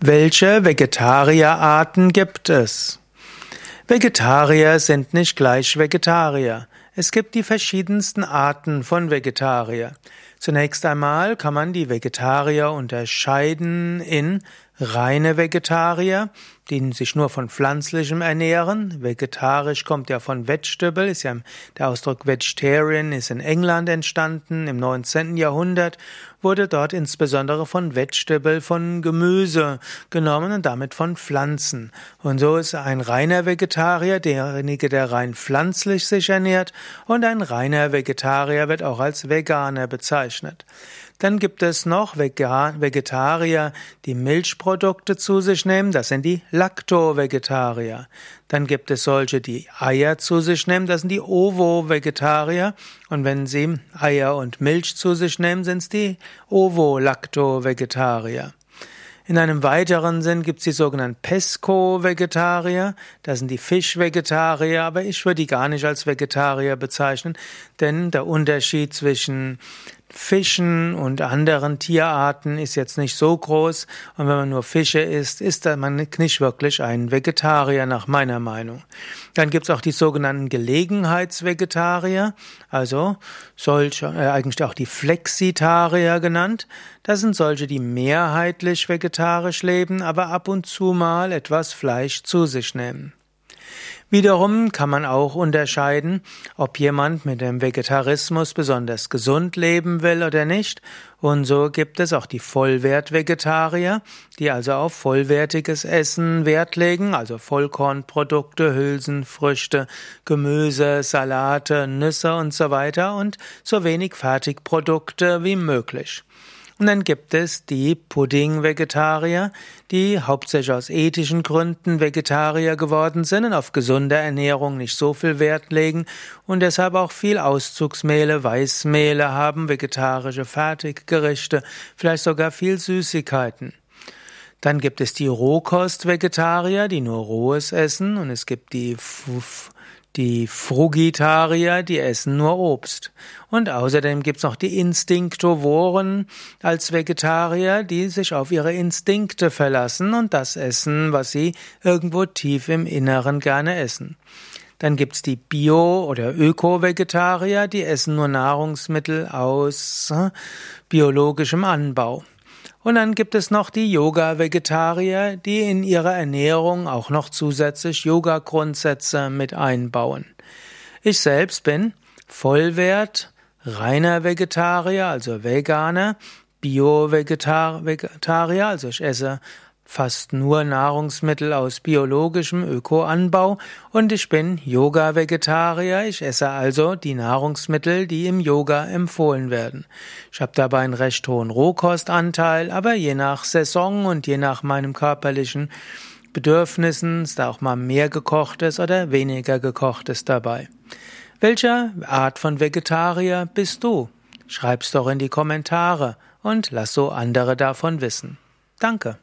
Welche Vegetarierarten gibt es? Vegetarier sind nicht gleich Vegetarier. Es gibt die verschiedensten Arten von Vegetarier. Zunächst einmal kann man die Vegetarier unterscheiden in reine Vegetarier, die sich nur von pflanzlichem ernähren. Vegetarisch kommt ja von Vegetable, ist ja der Ausdruck Vegetarian ist in England entstanden im 19. Jahrhundert, wurde dort insbesondere von Vegetable, von Gemüse genommen und damit von Pflanzen. Und so ist ein reiner Vegetarier derjenige, der rein pflanzlich sich ernährt und ein reiner Vegetarier wird auch als Veganer bezeichnet. Dann gibt es noch Vegetarier, die Milchprodukte zu sich nehmen. Das sind die Lacto-Vegetarier. Dann gibt es solche, die Eier zu sich nehmen. Das sind die Ovo-Vegetarier. Und wenn sie Eier und Milch zu sich nehmen, sind es die Ovo-Lacto-Vegetarier. In einem weiteren Sinn gibt es die sogenannten Pesco-Vegetarier. Das sind die Fisch-Vegetarier, aber ich würde die gar nicht als Vegetarier bezeichnen, denn der Unterschied zwischen Fischen und anderen Tierarten ist jetzt nicht so groß. Und wenn man nur Fische isst, ist man nicht wirklich ein Vegetarier nach meiner Meinung. Dann gibt es auch die sogenannten Gelegenheitsvegetarier, also solche, äh, eigentlich auch die Flexitarier genannt. Das sind solche, die mehrheitlich vegetarisch leben, aber ab und zu mal etwas Fleisch zu sich nehmen. Wiederum kann man auch unterscheiden, ob jemand mit dem Vegetarismus besonders gesund leben will oder nicht. Und so gibt es auch die Vollwertvegetarier, die also auf vollwertiges Essen Wert legen, also Vollkornprodukte, Hülsenfrüchte, Gemüse, Salate, Nüsse und so weiter und so wenig Fertigprodukte wie möglich. Und dann gibt es die Pudding-Vegetarier, die hauptsächlich aus ethischen Gründen Vegetarier geworden sind und auf gesunde Ernährung nicht so viel Wert legen und deshalb auch viel Auszugsmehle, Weißmehle haben, vegetarische Fertiggerichte, vielleicht sogar viel Süßigkeiten. Dann gibt es die Rohkost-Vegetarier, die nur Rohes essen und es gibt die die Frugitarier, die essen nur Obst. Und außerdem gibt's noch die Instinktovoren als Vegetarier, die sich auf ihre Instinkte verlassen und das essen, was sie irgendwo tief im Inneren gerne essen. Dann gibt's die Bio- oder Öko-Vegetarier, die essen nur Nahrungsmittel aus äh, biologischem Anbau. Und dann gibt es noch die Yoga-Vegetarier, die in ihrer Ernährung auch noch zusätzlich Yoga-Grundsätze mit einbauen. Ich selbst bin Vollwert, reiner Vegetarier, also Veganer, Bio-Vegetarier, also ich esse fast nur Nahrungsmittel aus biologischem Ökoanbau und ich bin Yoga-Vegetarier. Ich esse also die Nahrungsmittel, die im Yoga empfohlen werden. Ich habe dabei einen recht hohen Rohkostanteil, aber je nach Saison und je nach meinem körperlichen Bedürfnissen ist da auch mal mehr gekochtes oder weniger gekochtes dabei. Welcher Art von Vegetarier bist du? Schreib's doch in die Kommentare und lass so andere davon wissen. Danke.